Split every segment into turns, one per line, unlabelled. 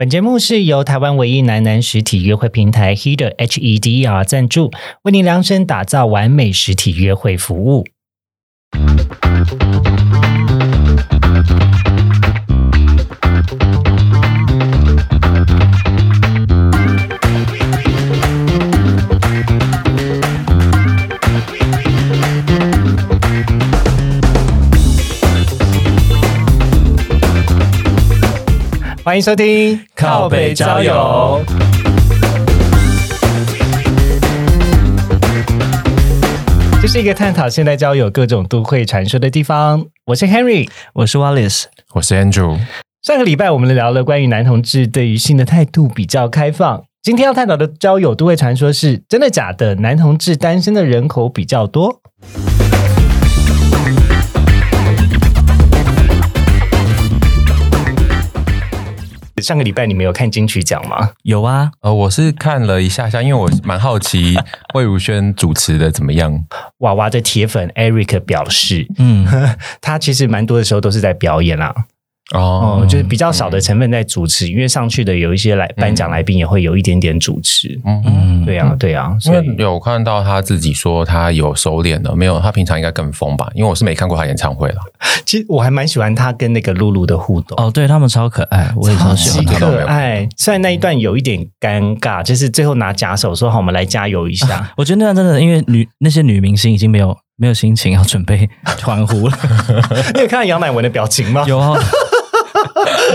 本节目是由台湾唯一男男实体约会平台 Heder H E D E R 赞助，为您量身打造完美实体约会服务。欢迎收听
靠北交友，
这是一个探讨现代交友各种都会传说的地方。我是 Henry，
我是 Wallace，
我是 Andrew。
上个礼拜我们聊了关于男同志对于性的态度比较开放，今天要探讨的交友都会传说是真的假的？男同志单身的人口比较多。上个礼拜你们有看金曲奖吗？
有啊，
呃，我是看了一下下，因为我蛮好奇魏如萱主持的怎么样。
娃娃的铁粉 Eric 表示，
嗯，
他其实蛮多的时候都是在表演啦，哦，就是比较少的成分在主持，因为上去的有一些来颁奖来宾也会有一点点主持。
嗯
嗯
对啊，对啊，
因
所以
为有看到他自己说他有收敛了，没有？他平常应该更疯吧？因为我是没看过他演唱会了。
其实我还蛮喜欢他跟那个露露的互动。
哦，对他们超可爱，我也超喜
极
欢他们。
可爱，虽然那一段有一点尴尬，就是最后拿假手说：“好，我们来加油一下。
我觉得那段真的，因为女那些女明星已经没有没有心情要准备欢呼了。
你有看到杨乃文的表情吗？
有啊，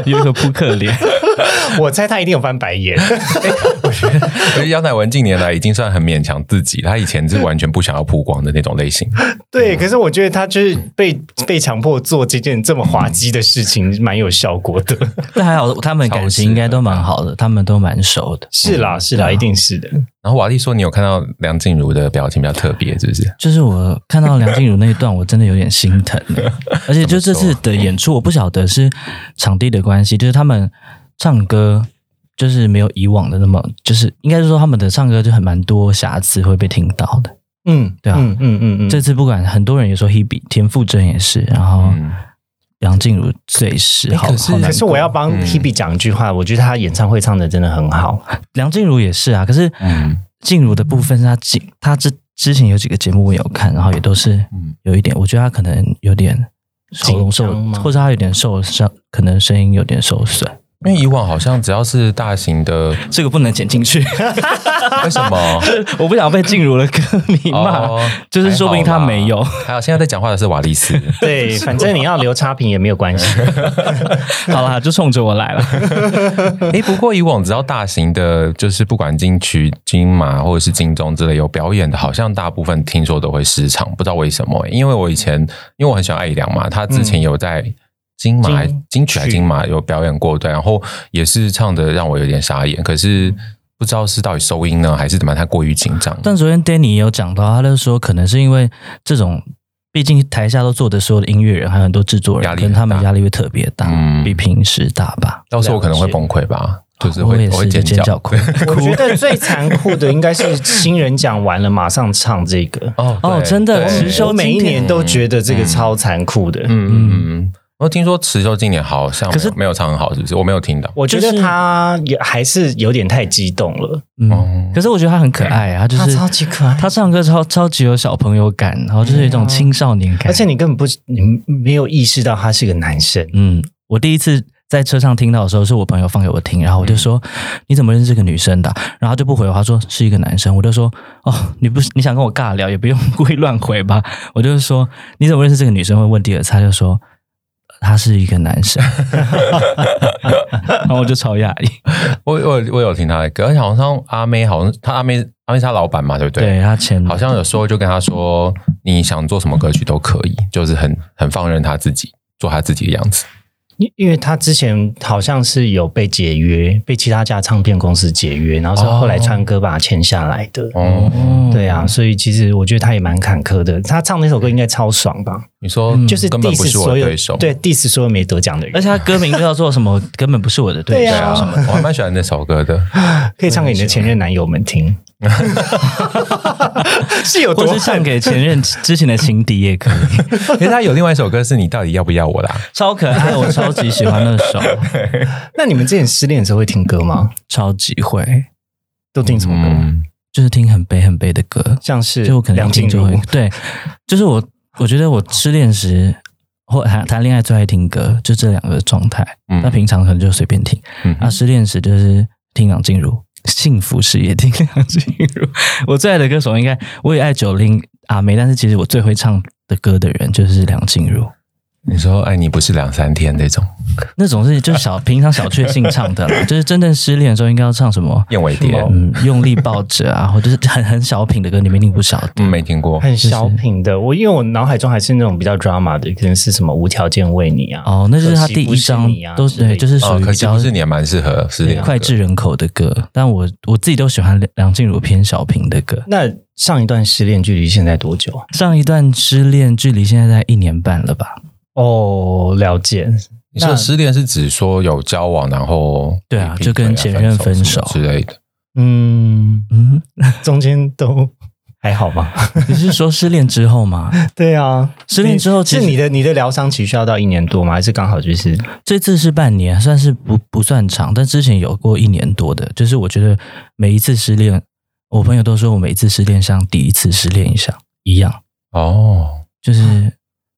有一个扑克脸。
我猜他一定有翻白眼。
我觉得杨乃文近年来已经算很勉强自己，他以前是完全不想要曝光的那种类型。
对，可是我觉得他就是被被强迫做这件这么滑稽的事情，蛮有效果的。
但还好，他们感情应该都蛮好的，他们都蛮熟的。
是啦，是啦，一定是的。
然后瓦力说，你有看到梁静茹的表情比较特别，是不是？
就是我看到梁静茹那一段，我真的有点心疼。而且就这次的演出，我不晓得是场地的关系，就是他们唱歌就是没有以往的那么，就是应该是说他们的唱歌就很蛮多瑕疵会被听到的。
嗯，
对啊。
嗯嗯嗯嗯，
这次不管很多人也说 Hebe 田馥甄也是，然后
嗯
梁静茹最是好，
可是
好
可是我要帮
嗯。
Hebe 讲一句话，我觉得他演唱会唱的真的很好。
梁静茹也是啊，可是
嗯。
静茹的部分是她静，她之之前有几个节目我有看，然后也都是
嗯。
有一点，我觉得她可能有点喉咙受或者她有点受伤，可能声音有点受损。
因为以往好像只要是大型的，
这个不能剪进去，
为什么？
我不想被静茹的歌迷骂，
哦
就是说不定她没有。
还有现在在讲话的是瓦利斯，
对，反正你要留差评也没有关系。
好啦，就冲着我来了。
哎，不过以往只要大型的，就是不管金曲、金马或者是金钟之类有表演的，好像大部分听说都会失常，不知道为什么欸。因为我以前因为我很喜欢艾怡良嘛，他之前有在金马、
金
金曲还
曲
金马有表演过，对，然后也是唱的让我有点傻眼，可是不知道是到底收音呢，还是怎么样，他过于紧张。
但昨天 Danny 也有讲到，他就说可能是因为这种，毕竟台下都坐的所有的音乐人，还有很多制作人，
压力
可能他们压力会特别大，
嗯
比平时大吧。
到时候我可能会崩溃吧，就是会
我也是
我会尖叫
尖叫哭。
我觉得最残酷的应该是新人讲完了马上唱这个。
哦
哦真的持修
我每一年都觉得这个超残酷的。
嗯嗯嗯。我听说池秀今年好像
可是
没有唱很好，是不是？我没有听到。
我觉得他也还是有点太激动了，
嗯
哦，
可是我觉得他很可爱啊，他就是
他超级可爱
他唱歌超超级有小朋友感，然后就是有一种青少年感。
而且你根本不你没有意识到他是个男生。
嗯，我第一次在车上听到的时候，是我朋友放给我听，然后我就说：“你怎么认识这个女生的啊、然后他就不回我，他说是一个男生。我就说：“哦，你不是你想跟我尬聊，也不用故意乱回吧？”我就说：“你怎么认识这个女生？”会问第二次，他就说。他是一个男生，然后我就超讶异。
我我我有听他的歌，而且好像阿妹好像他阿妹阿妹是他老板嘛，对不对？
对他前
好像有时候就跟他说，你想做什么歌曲都可以，就是很很放任他自己做他自己的样子。
因因为他之前好像是有被解约，被其他家唱片公司解约，然后是后来川哥把他签下来的。
哦，
哦
对啊，所以其实我觉得他也蛮坎坷的。他唱那首歌应该超爽吧？
你说
就是
根本不
diss
是我
所有
的对手，
对 diss 所有没得奖的人，
而且他歌名就叫做什么？根本不是我的对手
对啊
对啊，我还蛮喜欢那首歌的。
可以唱给你的前任男友们听。是有
或是唱给前任之前的情敌也可以，
因为他有另外一首歌是你到底要不要我啦？
超可爱，我超级喜欢那首，
那你们之前失恋的时候会听歌吗？
超级会，
都听什么歌？
嗯，
就是听很悲很悲的歌，
像是
就我可能听就会，对，就是我我觉得我失恋时或谈谈恋爱最爱听歌，就这两个状态。
嗯
那平常可能就随便听，
嗯
那失恋时就是听梁静茹，幸福时也听梁静茹。我最爱的歌手应该我也爱九零阿妹，但是其实我最会唱的歌的人就是梁静茹。
你说爱你不是两三天那种
那种是就是小平常小确幸唱的啦，就是真正失恋的时候应该要唱什么？
燕尾蝶
嗯，用力抱着啊，或者是很很小品的歌，你们一定不晓得。
嗯，没听过。
很小品的，我因为我脑海中还是那种比较 drama 的，可能是什么无条件为你啊，
哦，那就是他第一张都对，
之类的
哦，
就是属于比较
可是不是你也蛮适合失恋
脍炙人口的歌，但我我自己都喜欢梁静茹偏小品的歌。
那上一段失恋距离现在多久啊？
上一段失恋距离现在在一年半了吧？
哦，了解。
你说失恋是指说有交往，然后
对啊就跟前任分手
之类的。
嗯，
嗯，
中间都还好吗？
你是说失恋之后吗？
对啊，
失恋之后其实
是你的你的疗伤期需要到一年多吗？还是刚好就是
这次是半年，算是不不算长，但之前有过一年多的。就是我觉得每一次失恋，我朋友都说我每一次失恋像第一次失恋一样一样，
哦，
就是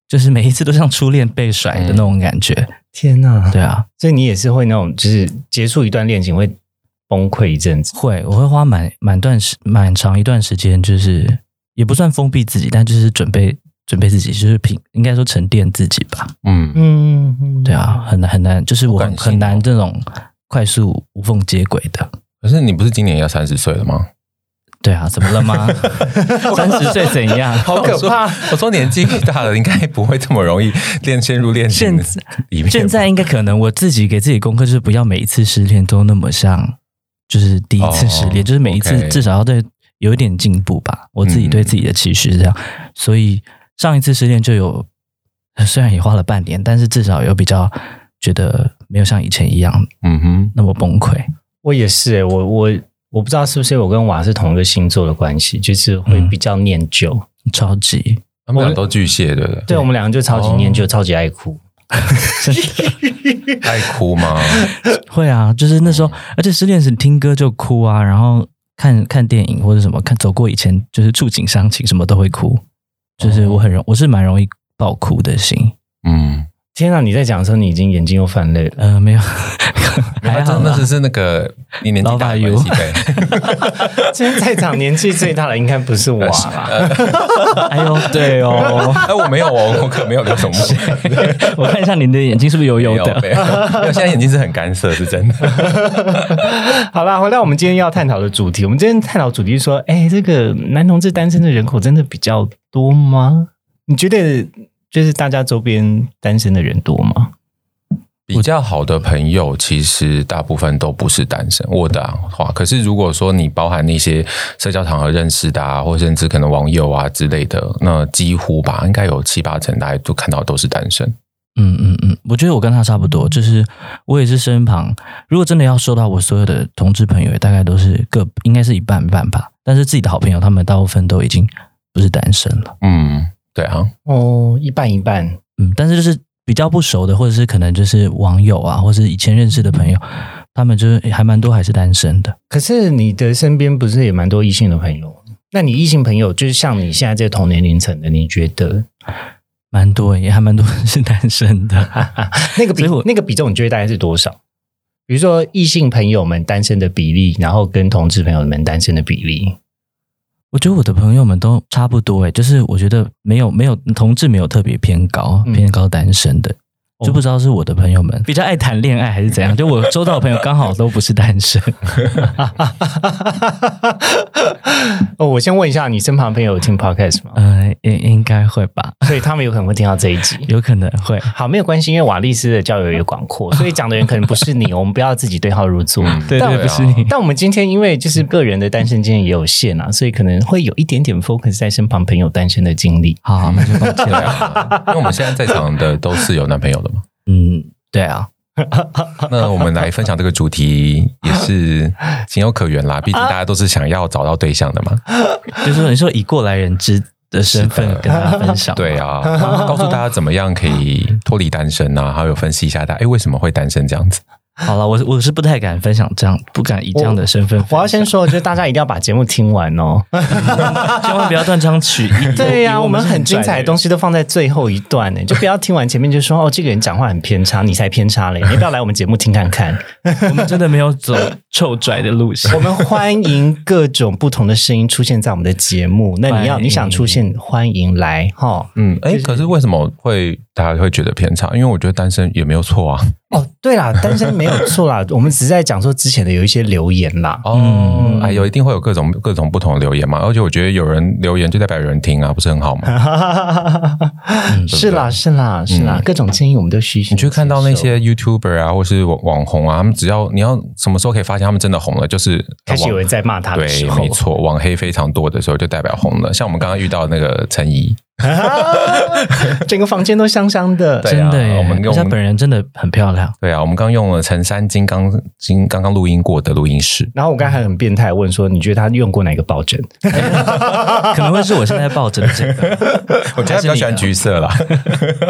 就是每一次都像初恋被甩的那种感觉。
天哪？
对啊，
所以你也是会那种，就是结束一段恋情会崩溃一阵子。
会，我会花蛮蛮段时蛮长一段时间，就是也不算封闭自己，但就是准备准备自己，就是平应该说沉淀自己吧。
嗯，
嗯，嗯
对啊，很难很难，就是我很难这种快速无缝接轨的。
可是你不是今年要三十岁了吗？
对啊，怎么了吗？三十岁怎样？
好可怕！
我说年纪大了，应该不会这么容易恋陷入恋情
现
里面。
现在应该可能我自己给自己功课就是不要每一次失恋都那么像，就是第一次失恋，
哦
就是每一次至少要对有一点进步吧。我自己对自己的期许是这样，所以上一次失恋就有，虽然也花了半年，但是至少有比较觉得没有像以前一样
嗯哼，
那么崩溃。
我也是诶、我我我不知道是不是我跟瓦是同一个星座的关系，就是会比较念旧。
超级
他们俩都巨蟹，对不对？
对我们两个就超级念旧，超级爱哭。
爱哭吗？
会啊，就是那时候，而且失恋时听歌就哭啊，然后看看电影或者什么，看走过以前就是触景伤情，什么都会哭。就是我很容，我是蛮容易爆哭的心。
嗯，
天哪！你在讲的时候，你已经眼睛又泛泪了。
呃，没有，
还
还好
那只是是那个你年纪大的关系对。
今天在场年纪最大的应该不是我啦。
哎呦，对哦，
哎，我没有哦，我可没有流什么血，
我看一下您的眼睛是不是油油的？
没有，没有，现在眼睛是很干涩，是真的。
好啦，回到我们今天要探讨的主题。我们今天探讨主题是说，哎，这个男同志单身的人口真的比较多吗？你觉得就是大家周边单身的人多吗？
比较好的朋友，其实大部分都不是单身。我的话，可是如果说你包含那些社交场合认识的啊，或甚至可能网友啊之类的，那几乎吧，应该有七八成大家都看到都是单身。
嗯嗯嗯，我觉得我跟他差不多，就是我也是身旁，如果真的要说到我所有的同志朋友，大概都是各应该是一半半吧。但是自己的好朋友，他们大部分都已经不是单身了。
嗯，对啊，
哦，一半一半。
嗯，但是就是比较不熟的，或者是可能就是网友啊，或是以前认识的朋友，他们就是还蛮多还是单身的。
可是你的身边不是也蛮多异性的朋友？那你异性朋友就是像你现在这个同年龄层的，你觉得
蛮多，也还蛮多人是单身的。
那个比那个比重，你觉得大概是多少？比如说异性朋友们单身的比例，然后跟同志朋友们单身的比例，
我觉得我的朋友们都差不多诶，就是我觉得没有没有同志没有特别偏高，
嗯
偏高单身的。
哦
就不知道是我的朋友们比较爱谈恋爱还是怎样，就我周到的朋友刚好都不是单身。
哦，我先问一下，你身旁朋友有听 podcast 吗？
呃，应应该会吧，
所以他们有可能会听到这一集。
有可能会。
好，没有关系，因为瓦利斯的交友也广阔，所以讲的人可能不是你，我们不要自己对号入座。
对对，
但我
不是你。
但我们今天因为就是个人的单身经验也有限啊，所以可能会有一点点 focus 在身旁朋友单身的经历。
好，那就抱歉了。
因为我们现在在场的都是有男朋友的嘛。
嗯，对啊，
那我们来分享这个主题也是 情有可原啦，毕竟大家都是想要找到对象的嘛。
就是说，你说以过来人之的身份跟大家分享，
对啊，告诉大家怎么样可以脱离单身啊，还有分析一下大家哎为什么会单身这样子。
好了，我我是不太敢分享这样，不敢以这样的身份。
我要先说，就是大家一定要把节目听完哦。
千万不要断章取义。
对呀、我们很精彩的东
西。
都放在最后一段呢，就不要听完前面就说哦，这个人讲话很偏差，你才偏差嘞！你要不要来我们节目听看看？
我们真的没有走臭拽的路线
我。们欢迎各种不同的声音出现在我们的节目。那你要你想出现，欢迎来哈。
嗯，哎，可是为什么会大家会觉得偏差？因为我觉得单身也没有错啊。
哦，对啦，单身没有错啦，我们只是在讲说之前的有一些留言啦。
哦，哎，有一定会有各种各种不同的留言嘛，而且我觉得有人留言就代表有人听啊，不是很好吗？
是啦，是啦，是啦，各种建议我们都虚心。
你去看到那些 YouTuber 啊，或是网网红啊，他们只要你要什么时候可以发现他们真的红了，就是
开始有人在骂他的
对
时，候，
没错，网黑非常多的时候就代表红了。像我们刚刚遇到那个陈怡，
整个房间都香香的。
对啊
真的耶，
我们用
而且她本人真的很漂亮。
对啊，我们刚用了陈三金刚金刚刚录音过的录音室，
然后我刚才很变态问说，你觉得他用过哪个抱枕？
可能会是我现在抱枕的这个。
我觉得他比较喜欢橘色啦。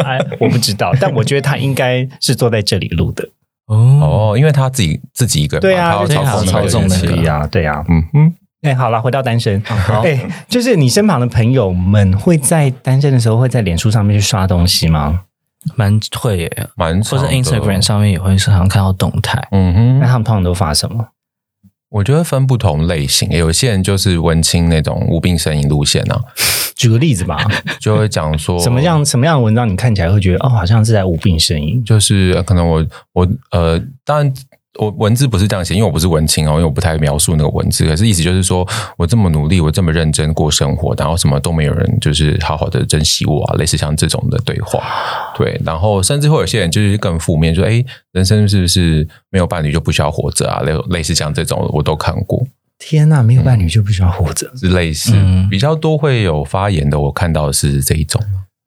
哎，我不知道，但我觉得他应该是坐在这里录的。
哦，
哦，因为他自己自己一个人嘛，
对啊，
他要
对啊
操控那个
操纵那个
乐器
可以啊，对啊。
嗯哼，
哎，好了，回到单身。
好
哎，就是你身旁的朋友们会在单身的时候会在脸书上面去刷东西吗？
蛮会耶，
蛮
或者 Instagram 上面也会时常看到动态。
嗯哼，
那他们通常都发什么？
我觉得分不同类型，有些人就是文青那种无病呻吟路线啊，
举个例子吧，
就会讲说
什么样什么样的文章你看起来会觉得哦，好像是在无病呻吟？
就是呃可能我我呃，当然我文字不是这样写，因为我不是文青哦，因为我不太描述那个文字。可是意思就是说我这么努力，我这么认真过生活，然后什么都没有人就是好好的珍惜我啊，类似像这种的对话。对，然后甚至会有些人就是更负面，说哎，人生是不是没有伴侣就不需要活着啊？类类似像这种我都看过，
天呐，没有伴侣就不需要活着。
是类似、
嗯
比较多会有发言的，我看到的是这一种。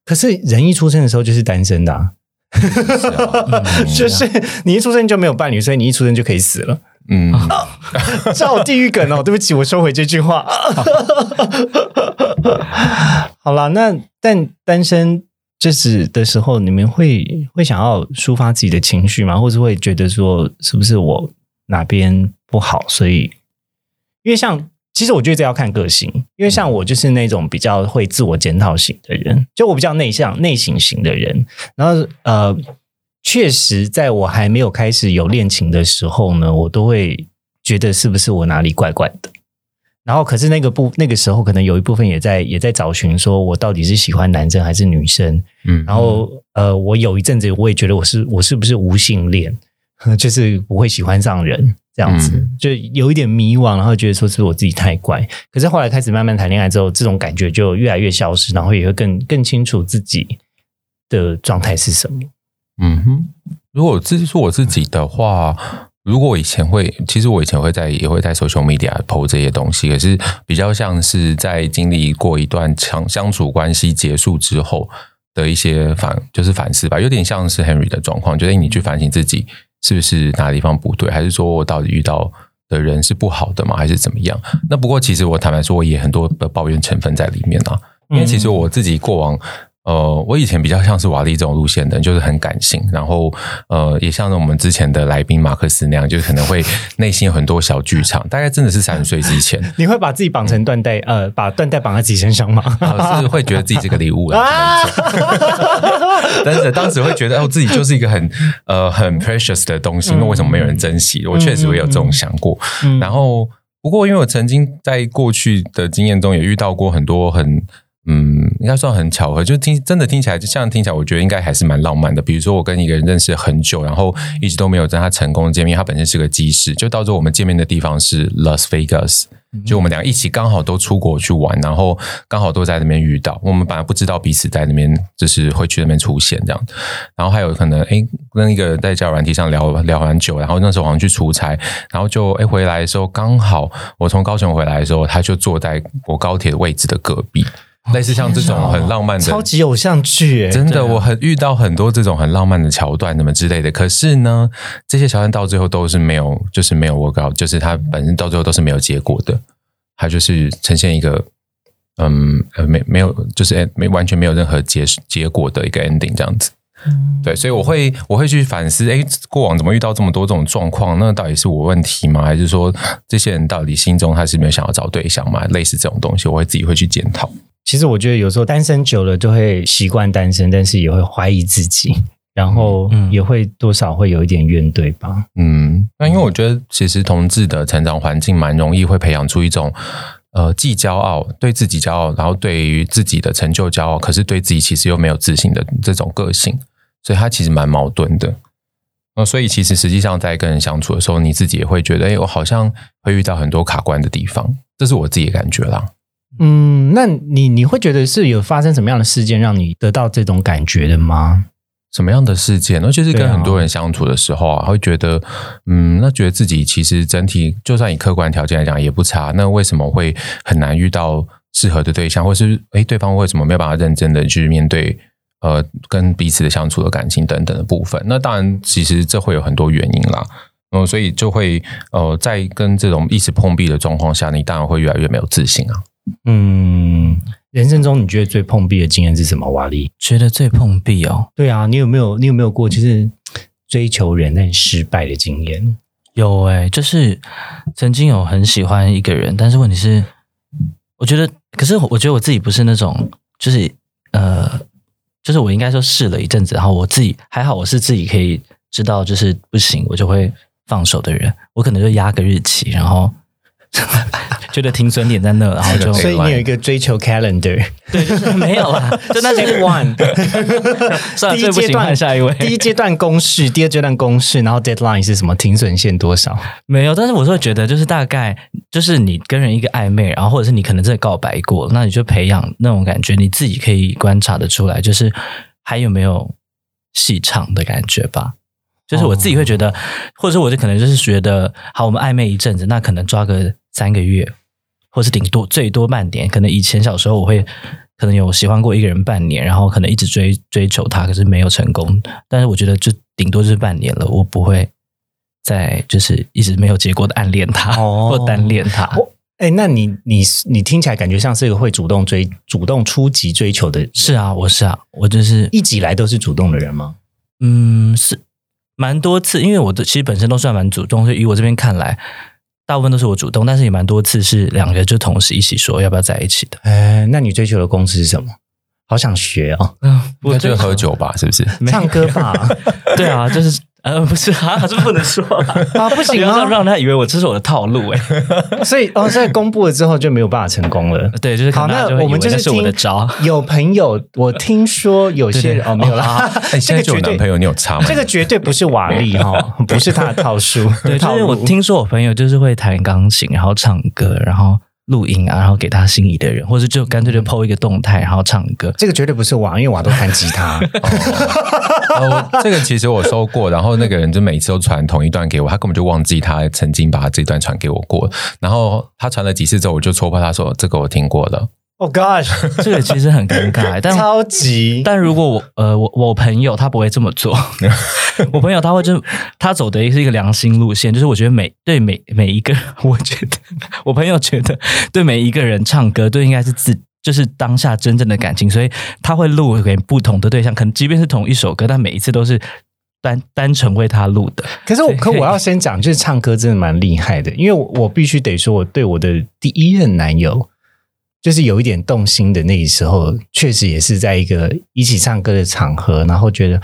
可是人一出生的时候就是单身的、啊，就是你一出生就没有伴侣，所以你一出生就可以死了。
嗯，
照地狱梗哦，对不起，我收回这句话。好了，那但单身这时的时候，你们会会想要抒发自己的情绪吗？或是会觉得说，是不是我哪边不好？所以，因为像其实我觉得这要看个性，因为像我就是那种比较会自我检讨型的人，就我比较内向、内省型的人。然后呃，确实在我还没有开始有恋情的时候呢，我都会觉得是不是我哪里怪怪的。然后，可是那个部那个时候，可能有一部分也在也在找寻，说我到底是喜欢男生还是女生。
嗯
然后，呃，我有一阵子我也觉得我是我是不是无性恋，就是不会喜欢上人这样子，
嗯
就有一点迷惘，然后觉得说是不是我自己太乖。可是后来开始慢慢谈恋爱之后，这种感觉就越来越消失，然后也会更更清楚自己的状态是什么。
嗯哼，如果这是我自己的话，如果我以前会，其实我以前会在也会在 social media po 这些东西，可是比较像是在经历过一段相相处关系结束之后的一些反，就是反思吧，有点像是 Henry 的状况，就是你去反省自己是不是哪个地方不对，还是说我到底遇到的人是不好的吗，还是怎么样？那不过其实我坦白说，我也很多的抱怨成分在里面啊，因为其实我自己过往。呃，我以前比较像是瓦力这种路线的人，就是很感性，然后呃，也像我们之前的来宾马克思那样，就是可能会内心有很多小剧场。大概真的是三十岁之前，
你会把自己绑成缎带，呃，把缎带绑在自己身上吗？
呃是会觉得自己是个礼物啊。但是当时会觉得哦，自己就是一个很呃很 precious 的东西，那为什么没有人珍惜？我确实会有这种想过。
嗯
然后，不过因为我曾经在过去的经验中也遇到过很多很。嗯，应该算很巧合，就听真的听起来，就像听起来，我觉得应该还是蛮浪漫的。比如说，我跟一个人认识很久，然后一直都没有跟他成功见面。他本身是个技师，就到时候我们见面的地方是 Las Vegas，就我们俩一起刚好都出国去玩，然后刚好都在那边遇到。我们本来不知道彼此在那边就是会去那边出现这样。然后还有可能，哎，跟一个人在交友软体上聊聊很久，然后那时候好像去出差，然后就哎回来的时候，刚好我从高雄回来的时候，他就坐在我高铁的位置的隔壁。类似像这种很浪漫的，
超级偶像剧哎，
真的，我很遇到很多这种很浪漫的桥段，什么之类的。可是呢，这些桥段到最后都是没有，就是没有 work out，就是它本身到最后都是没有结果的，它就是呈现一个嗯呃没没有，就是没完全没有任何结结果的一个 ending 这样子。对，所以我会我会去反思，哎，过往怎么遇到这么多这种状况？那到底是我问题吗？还是说这些人到底心中他是没有想要找对象吗？类似这种东西，我会自己会去检讨。
其实我觉得有时候单身久了就会习惯单身，但是也会怀疑自己，然后也会多少会有一点怨怼吧。
嗯，那因为我觉得其实同志的成长环境蛮容易会培养出一种呃既骄傲对自己骄傲，然后对于自己的成就骄傲，可是对自己其实又没有自信的这种个性。所以他其实蛮矛盾的，呃，所以其实实际上在跟人相处的时候，你自己也会觉得，哎，我好像会遇到很多卡关的地方，这是我自己的感觉啦。
嗯，那你你会觉得是有发生什么样的事件让你得到这种感觉的吗？
什么样的事件？那就是跟很多人相处的时候啊，会觉得，嗯，那觉得自己其实整体就算以客观条件来讲也不差，那为什么会很难遇到适合的对象，或是哎，对方为什么没有办法认真的去面对？呃，跟彼此的相处的感情等等的部分，那当然，其实这会有很多原因啦。嗯，所以就会呃，在跟这种一直碰壁的状况下，你当然会越来越没有自信啊。
嗯，人生中你觉得最碰壁的经验是什么？瓦力
觉得最碰壁哦？
对啊，你有没有你有没有过就是追求人但失败的经验？
有哎，就是曾经有很喜欢一个人，但是问题是，我觉得，可是我觉得我自己不是那种，就是呃。就是我应该说试了一阵子，然后我自己还好，我是自己可以知道，就是不行，我就会放手的人。我可能就压个日期，然后 觉得停损点在那，然后就
所以你有一个追求 calendar，
对，没有啦，就那是 one。
第一阶段
下一位，
第一阶段公式，第二阶段公式，然后 deadline 是什么？停损线多少？
没有，但是我会觉得，就是大概就是你跟人一个暧昧，然后或者是你可能真的告白过，那你就培养那种感觉，你自己可以观察的出来，就是还有没有戏唱的感觉吧。就是我自己会觉得，或者是我就可能就是觉得，好，我们暧昧一阵子，那可能抓个三个月，或是顶多最多半年。可能以前小时候我会可能有喜欢过一个人半年，然后可能一直追追求他，可是没有成功。但是我觉得就顶多就是半年了，我不会再就是一直没有结果的暗恋他或单恋他。
哎，那你你你听起来感觉像是一个会主动追、主动出击追求的？
是啊，我是啊，我就是
一直以来都是主动的人吗？
嗯，是。蛮多次，因为我的其实本身都算蛮主动，所以以我这边看来，大部分都是我主动，但是也蛮多次是两个就同时一起说要不要在一起的。
哎，那你追求的公司是什么？好想学哦！
嗯，不会就喝酒吧？是不是？
唱歌吧？
对啊，就是。呃，不是啊，这不能说
啊，不行
啊，让他以为我这是我的套路哎，
所以哦，在公布了之后就没有办法成功了。
对，就是
好，那我们就是
我的招。
有朋友，我听说有些人哦，没有啦。
现在有男朋友，你有差吗？
这个绝对不是瓦力 哈，不是他的套数。
对，就是我听说我朋友就是会弹钢琴，然后唱歌，然后。录音啊，然后给他心仪的人，或者就干脆就 PO 一个动态，然后唱歌。
这个绝对不是瓦，因为瓦都弹吉他。
哦，这个其实我收过，然后那个人就每次都传同一段给我，他根本就忘记他曾经把这段传给我过。然后他传了几次之后，我就戳破他说：“这个我听过了。”
Oh gosh，
这个其实很尴尬，但
超级。
但如果我呃我我朋友他不会这么做，我朋友他会就他走的是一个良心路线，就是我觉得每对每每一个，我觉得我朋友觉得对每一个人唱歌都应该是自就是当下真正的感情，所以他会录给不同的对象，可能即便是同一首歌，但每一次都是单单纯为他录的。
可是我可我要先讲，就是唱歌真的蛮厉害的，因为我必须得说，我对我的第一任男友。就是有一点动心的那时候，确实也是在一个一起唱歌的场合，然后觉得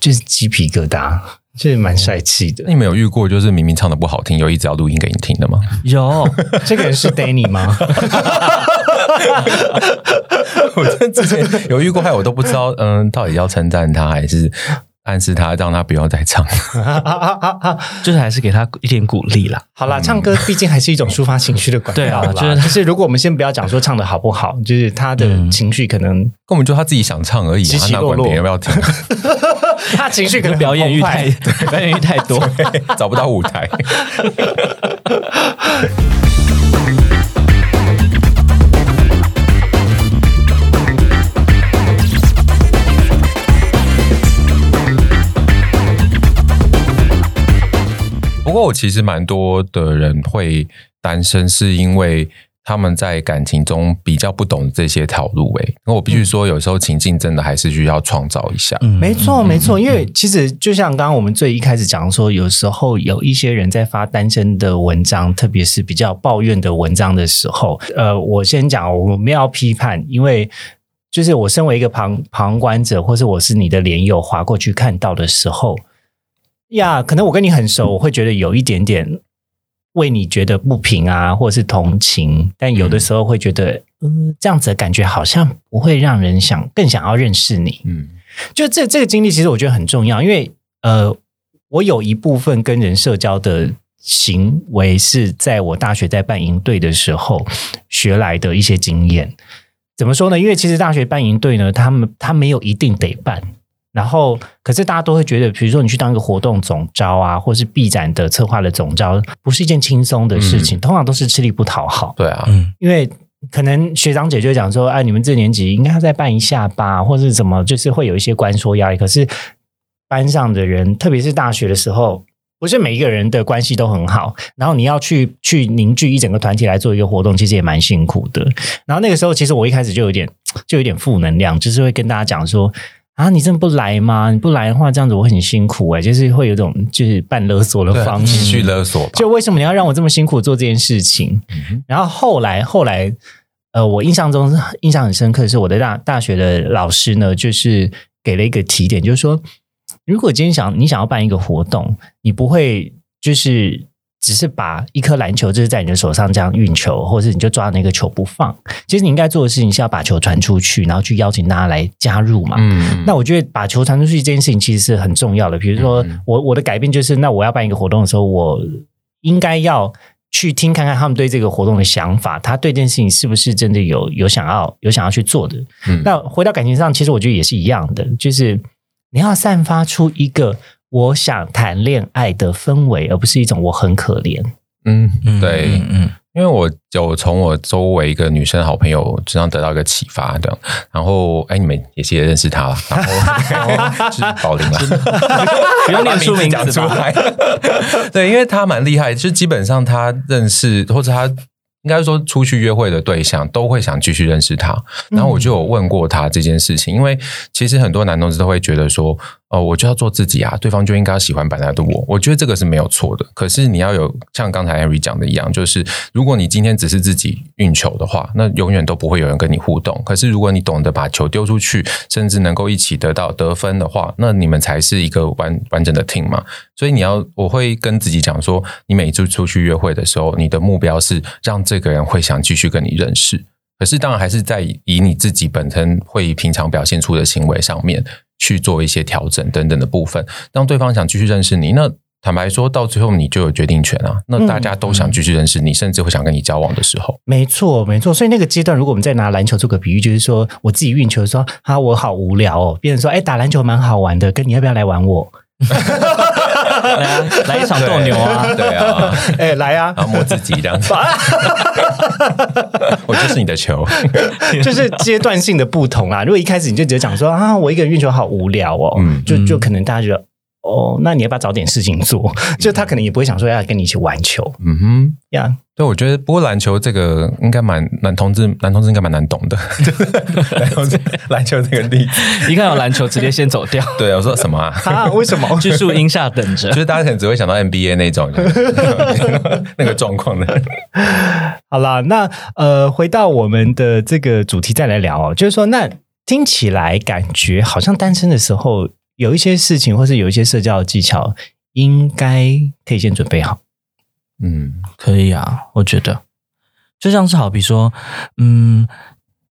就是鸡皮疙瘩，就是蛮帅气的。
你们有遇过就是明明唱的不好听，又一直要录音给你听的吗？
有，
这个人是 Danny 吗？
我之前有遇过，害我都不知道，嗯，到底要称赞他还是。暗示他，让他不要再唱，
就是还是给他一点鼓励啦。
好啦，唱歌毕竟还是一种抒发情绪的管道。
对啊，
就是就是，如果我们先不要讲说唱的好不好，就是他的情绪可能根
本就他自己想唱而已，
起起落落，
要不要听？
他情绪可能
表演欲太表演欲太多，
找不到舞台。过我其实蛮多的人会单身，是因为他们在感情中比较不懂这些套路、欸。那我必须说，有时候情境真的还是需要创造一下。
嗯
没错，没错，因为其实就像刚刚我们最一开始讲说，有时候有一些人在发单身的文章，特别是比较抱怨的文章的时候，呃，我先讲，我没有要批判，因为就是我身为一个旁旁观者，或是我是你的连友划过去看到的时候，呀，可能我跟你很熟，我会觉得有一点点为你觉得不平啊，或者是同情，但有的时候会觉得，嗯、这样子的感觉好像不会让人想更想要认识你。
嗯
就这这个经历，其实我觉得很重要，因为呃，我有一部分跟人社交的行为是在我大学在办营队的时候学来的一些经验。怎么说呢？因为其实大学办营队呢，他们他没有一定得办。然后，可是大家都会觉得，比如说你去当一个活动总招啊，或是 B 展的策划的总招，不是一件轻松的事情，通常都是吃力不讨好。
对啊，
嗯
因为可能学长姐就会讲说，哎，你们这年级应该再办一下吧，或者是什么，就是会有一些官说压力。可是班上的人，特别是大学的时候，不是每一个人的关系都很好，然后你要去去凝聚一整个团体来做一个活动，其实也蛮辛苦的。然后那个时候，其实我一开始就有点就有点负能量，就是会跟大家讲说。啊，你真的不来吗？你不来的话，这样子我很辛苦哎、就是会有一种就是半勒索的方式，
继续勒索吧。
就为什么你要让我这么辛苦做这件事情？
嗯
然后后来后来，呃，我印象中印象很深刻的是我的大大学的老师呢，就是给了一个提点，就是说，如果今天想你想要办一个活动，你不会就是只是把一颗篮球就是在你的手上这样运球，或者是你就抓那个球不放。其实你应该做的事情是要把球传出去，然后去邀请大家来加入嘛。
嗯，
那我觉得把球传出去这件事情其实是很重要的。比如说
嗯
我我的改变就是，那我要办一个活动的时候，我应该要去听看看他们对这个活动的想法，他对这件事情是不是真的有有想要有想要去做的。
嗯
那回到感情上，其实我觉得也是一样的，就是你要散发出一个我想谈恋爱的氛围，而不是一种我很可怜。
嗯
嗯
对，
嗯嗯
因为我有从我周围一个女生好朋友身上得到一个启发的，然后哎，你们也是也认识她 了，然后就是宝玲了，
不用念书名
讲？出来。对，因为她蛮厉害，就基本上她认识或者她应该说出去约会的对象都会想继续认识她。然后我就有问过她这件事情，因为其实很多男同志都会觉得说，哦，我就要做自己啊，对方就应该喜欢本来的我。我觉得这个是没有错的。可是你要有像刚才 Henry 讲的一样，就是如果你今天只是自己运球的话，那永远都不会有人跟你互动。可是如果你懂得把球丢出去，甚至能够一起得到得分的话，那你们才是一个完完整的 team 嘛。所以你要，我会跟自己讲说，你每次出去约会的时候，你的目标是让这个人会想继续跟你认识。可是当然还是在以你自己本身会平常表现出的行为上面去做一些调整等等的部分，当对方想继续认识你。那坦白说，到最后你就有决定权啊。那大家都想继续认识你，甚至会想跟你交往的时候，
没错，没错。所以那个阶段，如果我们再拿篮球做个比喻，就是说我自己运球说啊，我好无聊哦。别人说，哎，打篮球蛮好玩的，跟你要不要来玩我？
来啊，来一场斗牛啊！
对啊，
哎，来啊！
然后摸自己这样子，我就是你的球。
就是阶段性的不同啦。如果一开始你就直接讲说啊，我一个人运球好无聊哦，
嗯
就就可能大家觉得哦，那你要不要找点事情做？就他可能也不会想说要跟你一起玩球
嗯哼。
呀。
对，我觉得不过篮球这个应该蛮男同志，男同志应该蛮难懂的。篮球这篮球这个例子，
一看有篮球，直接先走掉，
对我说什么啊？
啊？为什么？
去树荫下等着
就。是大家可能只会想到 NBA 那种那个状况的。
好啦，那呃，回到我们的这个主题再来聊哦，就是说，那听起来感觉好像单身的时候有一些事情，或是有一些社交的技巧，应该可以先准备好。
嗯
可以啊，我觉得就像是好比说，嗯，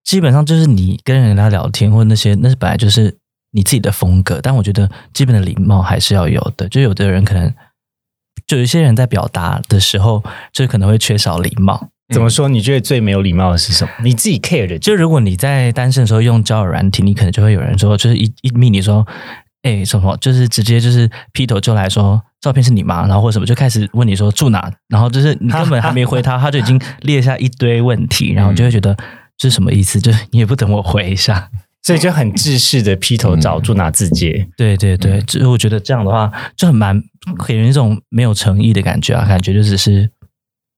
基本上就是你跟人家聊天或那些，那是本来就是你自己的风格，但我觉得基本的礼貌还是要有的。就有的人可能，就有一些人在表达的时候，就可能会缺少礼貌。
怎么说？你觉得最没有礼貌的是什么？你自己 care 的，
就如果你在单身的时候用交友软体，你可能就会有人说，就是一一密你说，哎、什么，就是直接就是劈头就来说照片是你吗？然后或者什么就开始问你说住哪，然后就是你根本还没回他，他就已经列下一堆问题，然后就会觉得这是什么意思？就是你也不等我回一下，
所以就很自式的劈头找住哪字节。
对对对，就是我觉得这样的话就很蛮给人一种没有诚意的感觉啊，感觉就只是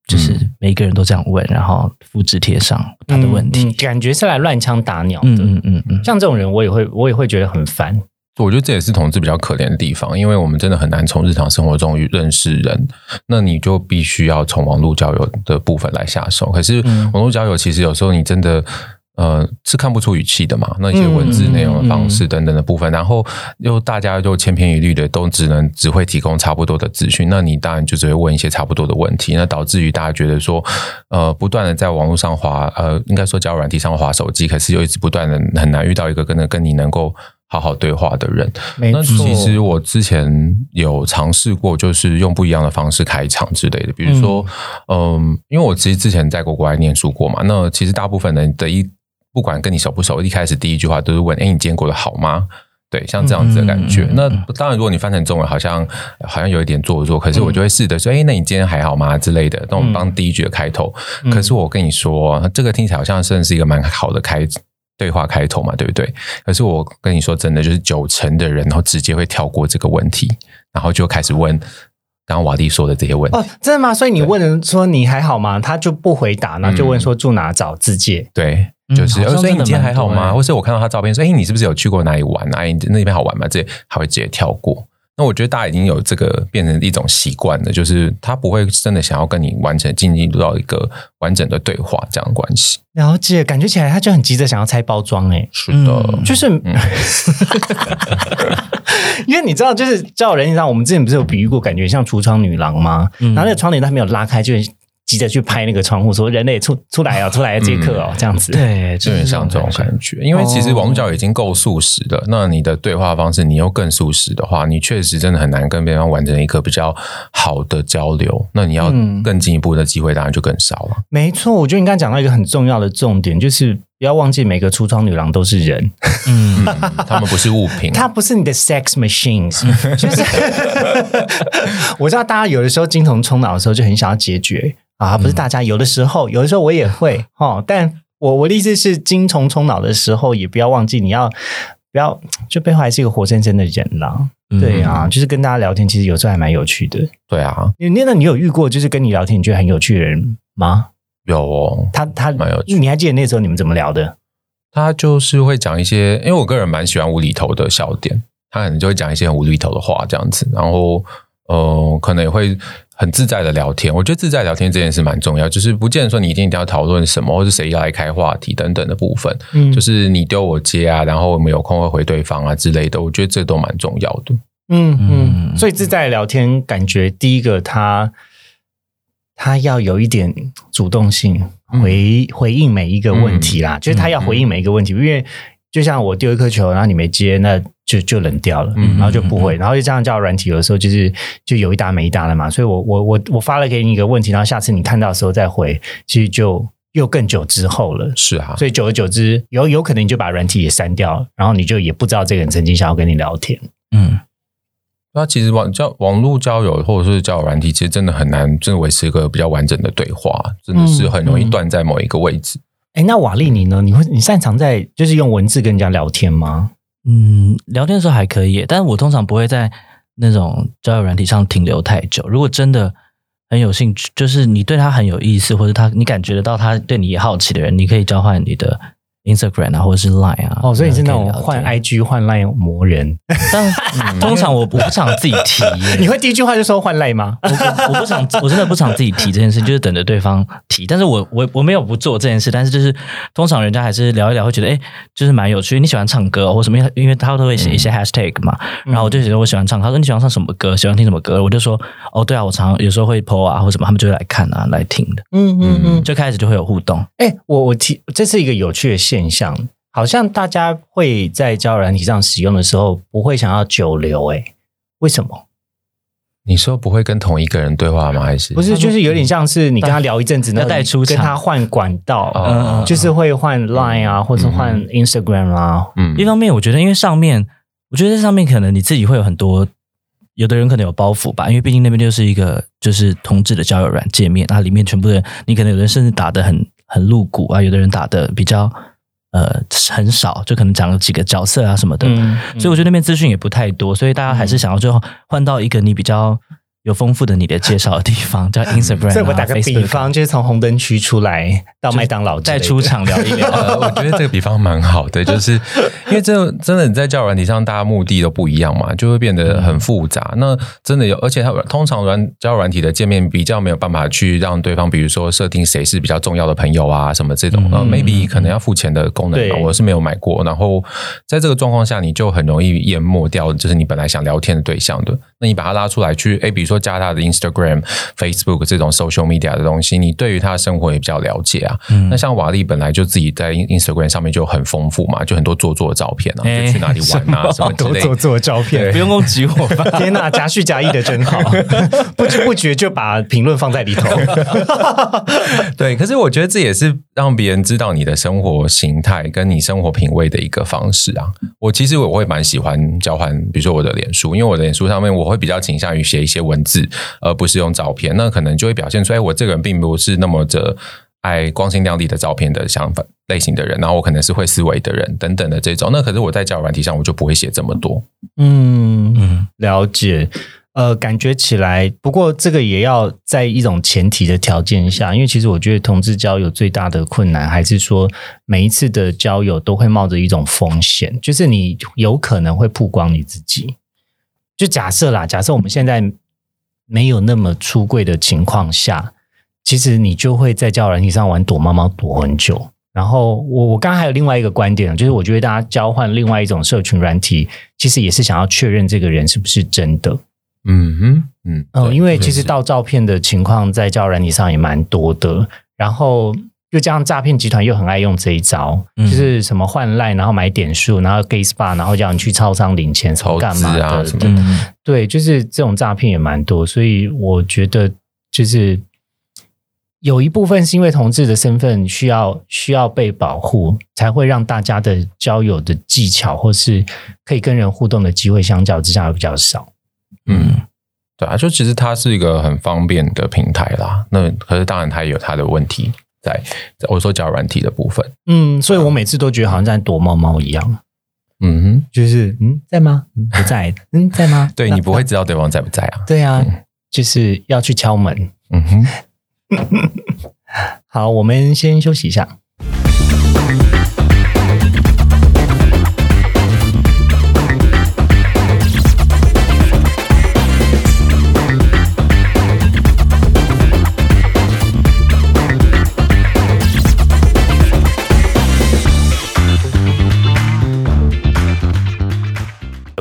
就是每一个人都这样问，然后复制贴上他的问
嗯嗯
题。
感觉是来乱枪打鸟的。
嗯嗯嗯嗯，
像这种人，我也会我也会觉得很烦。
我觉得这也是同志比较可怜的地方，因为我们真的很难从日常生活中认识人，那你就必须要从网络交友的部分来下手。可是
嗯
网络交友其实有时候你真的。呃，是看不出语气的嘛？那些文字内容的方式等等的部分，然后又大家就千篇一律的都只能只会提供差不多的资讯，那你当然就只会问一些差不多的问题，那导致于大家觉得说，呃，不断的在网络上滑，呃，应该说交友软体上滑手机，可是又一直不断的很难遇到一个跟跟你能够好好对话的人。那，其实我之前有尝试过，就是用不一样的方式开场之类的，比如说，嗯因为我其实之前在国外念书过嘛，那其实大部分人的一不管跟你熟不熟，一开始第一句话都是问：“哎，你今天过得好吗？”对，像这样子的感觉。
嗯
那当然，如果你翻成中文，好像好像有一点做作，可是我就会试着说：“哎，那你今天还好吗？”之类的，那我们当第一句的开头。可是我跟你说，这个听起来好像真的是一个蛮好的开对话开头嘛，对不对？可是我跟你说真的，就是九成的人，然后直接会跳过这个问题，然后就开始问刚刚瓦蒂说的这些问题。
哦，真的吗？所以你问人说你还好吗？他就不回答，然后就问说住哪找自介。
对，
嗯
就是，所以你今天还好吗？或是我看到他照片说，哎，你是不是有去过哪里玩啊？哎，你那边好玩吗？这他会直接跳过。那我觉得大家已经有这个变成一种习惯了，就是他不会真的想要跟你完成进入到一个完整的对话这样的关系。
了解，感觉起来他就很急着想要拆包装，哎，
是的，
嗯
就是，因为你知道，就是照人际上，我们之前不是有比喻过，感觉像橱窗女郎吗？
嗯
然后那个窗帘它没有拉开，就急着去拍那个窗户，说人类出出来哦，出来接客哦，这样子。
对，
有
就是
点像这种
感觉，
因为其实网络交友已经够素食了，那你的对话方式你又更素食的话，你确实真的很难跟别人完成一个比较好的交流。那你要
嗯。
更进一步的机会，当然就更少了。
没错，我觉得你刚才讲到一个很重要的重点，就是不要忘记每个橱窗女郎都是人，
嗯，
嗯，他们不是物品，
她不是你的 sex machines，就是 我知道大家有的时候精虫充脑的时候就很想要解决啊，不是大家有的时候，有的时候我也会哦，但我我的意思是精虫充脑的时候，也不要忘记你要不要，就背后还是一个活生生的人啦。对啊，就是跟大家聊天，其实有时候还蛮有趣的。
对啊，
你那你有遇过就是跟你聊天你觉得很有趣的人吗？
有哦。
他他
蛮有趣
你还记得那时候你们怎么聊的？
他就是会讲一些，因为我个人蛮喜欢无厘头的笑点，他可能就会讲一些很无厘头的话这样子，然后呃，可能也会很自在的聊天。我觉得自在聊天这件事蛮重要，就是不见得说你一定一定要讨论什么，或是谁要来开话题等等的部分，
嗯
就是你丢我接啊，然后我们有空会回对方啊之类的，我觉得这都蛮重要的。
嗯嗯，
嗯
所以自在聊天，感觉第一个他他要有一点主动性，回、回应每一个问题啦，就是他要回应每一个问题，因为就像我丢一颗球，然后你没接，那就就冷掉了，
嗯
然后就不回，然后就这样叫软体，有的时候就是就有一搭没一搭的嘛，所以我我我我发了给你一个问题，然后下次你看到的时候再回，其实就又更久之后了。
是啊，
所以久而久之，有有可能你就把软体也删掉，然后你就也不知道这个人曾经想要跟你聊天。
嗯，
那其实网交网络交友或者是交友软体，其实真的很难，真的维持一个比较完整的对话，真的是很容易断在某一个位置。
哎，那瓦力你呢？你会你擅长在就是用文字跟人家聊天吗？
嗯，聊天的时候还可以，但是我通常不会在那种交友软体上停留太久。如果真的很有兴趣，就是你对他很有意思，或者他你感觉得到他对你也好奇的人，你可以交换你的 Instagram 啊，或者是 Line 啊。
哦，所以你是那种换 IG 换 Line 魔人，
但通常我不不常自己提耶，
你会第一句话就说换 Line 吗？
我不我不想，我真的不想自己提这件事，就是等着对方提。但是我我我没有不做这件事，但是就是通常人家还是聊一聊，会觉得哎，就是蛮有趣。你喜欢唱歌、哦、或什么？因为他都会写一些 hashtag 嘛，然后我就觉得我喜欢唱。他说你喜欢唱什么歌？喜欢听什么歌？我就说哦，对啊，我常有时候会 po 啊或什么，他们就会来看啊来听的，
嗯嗯嗯。
就开始就会有互动。
哎，我我提这是一个有趣的现象，好像大家会在交友软体上使用的时候，不会想要久留。哎，为什么？
你说不会跟同一个人对话吗？还是
不是，就是有点像是你跟他聊一阵子，
要
然后你
带出
跟他换管道，
嗯
就是会换 Line 啊，或者换 Instagram 啊。
嗯
一方面，我觉得因为上面，我觉得在上面可能你自己会有很多，有的人可能有包袱吧，因为毕竟那边就是一个就是同志的交友软界面，那里面全部的人，你可能有的人甚至打的很很露骨啊，有的人打的比较呃很少，就可能讲了几个角色啊什么的，
嗯
所以我觉得那边资讯也不太多，所以大家还是想要最后换到一个你比较有丰富的你的介绍的地方，叫 Instagram 啊。
所以我打个比方，就是从红灯区出来到麦当劳
再出场聊一聊。
呃，我觉得这个比方蛮好的，就是因为这真的你在交友软体上，大家目的都不一样嘛，就会变得很复杂。那真的有，而且它通常软交友软体的界面比较没有办法去让对方，比如说设定谁是比较重要的朋友啊，什么这种，呃，maybe 可能要付钱的功能吧，我是没有买过。然后在这个状况下，你就很容易淹没掉，就是你本来想聊天的对象的。那你把它拉出来去，哎，比如说加他的 Instagram、Facebook 这种 social media 的东西，你对于他的生活也比较了解啊。那像瓦力本来就自己在 Instagram 上面就很丰富嘛，就很多做作的照片啊，
哎
就去哪里玩啊 什么之
做做照片
不。用攻击我吧。
天呐，夹叙夹议的真好，不知不觉就把评论放在里头。
对，可是我觉得这也是让别人知道你的生活形态跟你生活品味的一个方式啊。我其实我会蛮喜欢交换，比如说我的脸书，因为我的脸书上面我会比较倾向于写一些文字，而不是用照片。那可能就会表现出，哎，我这个人并不是那么的爱光鲜亮丽的照片的想法类型的人，然后我可能是会思维的人等等的这种。那可是我在交友软体上我就不会写这么多。
嗯
嗯，
了解。呃，感觉起来，不过这个也要在一种前提的条件下，因为其实我觉得同志交友最大的困难，还是说每一次的交友都会冒着一种风险，就是你有可能会曝光你自己。就假设啦，假设我们现在没有那么出柜的情况下，其实你就会在交友软体上玩躲猫猫躲很久。然后我我刚刚还有另外一个观点，就是我觉得大家交换另外一种社群软体，其实也是想要确认这个人是不是真的。
嗯哼，嗯，
哦，因为其实
确实
盗照片的情况在交友软体上也蛮多的，然后又加上诈骗集团又很爱用这一招，
嗯
就是什么换赖，然后买点数，然后 gay spa，然后叫你去超商领钱，什么
投
干嘛的，
啊什么
对
嗯，
对，就是这种诈骗也蛮多，所以我觉得就是有一部分是因为同志的身份需要需要被保护，才会让大家的交友的技巧或是可以跟人互动的机会相较之下会比较少。
嗯，对啊，就其实它是一个很方便的平台啦。那可是当然它也有它的问题在，我说交友软体的部分。
嗯，所以我每次都觉得好像在躲猫猫一样，
嗯哼，
就是嗯，在吗？嗯不在，嗯，在吗？
对你不会知道对方在不在啊。
对啊，就是要去敲门。
嗯哼，
好，我们先休息一下。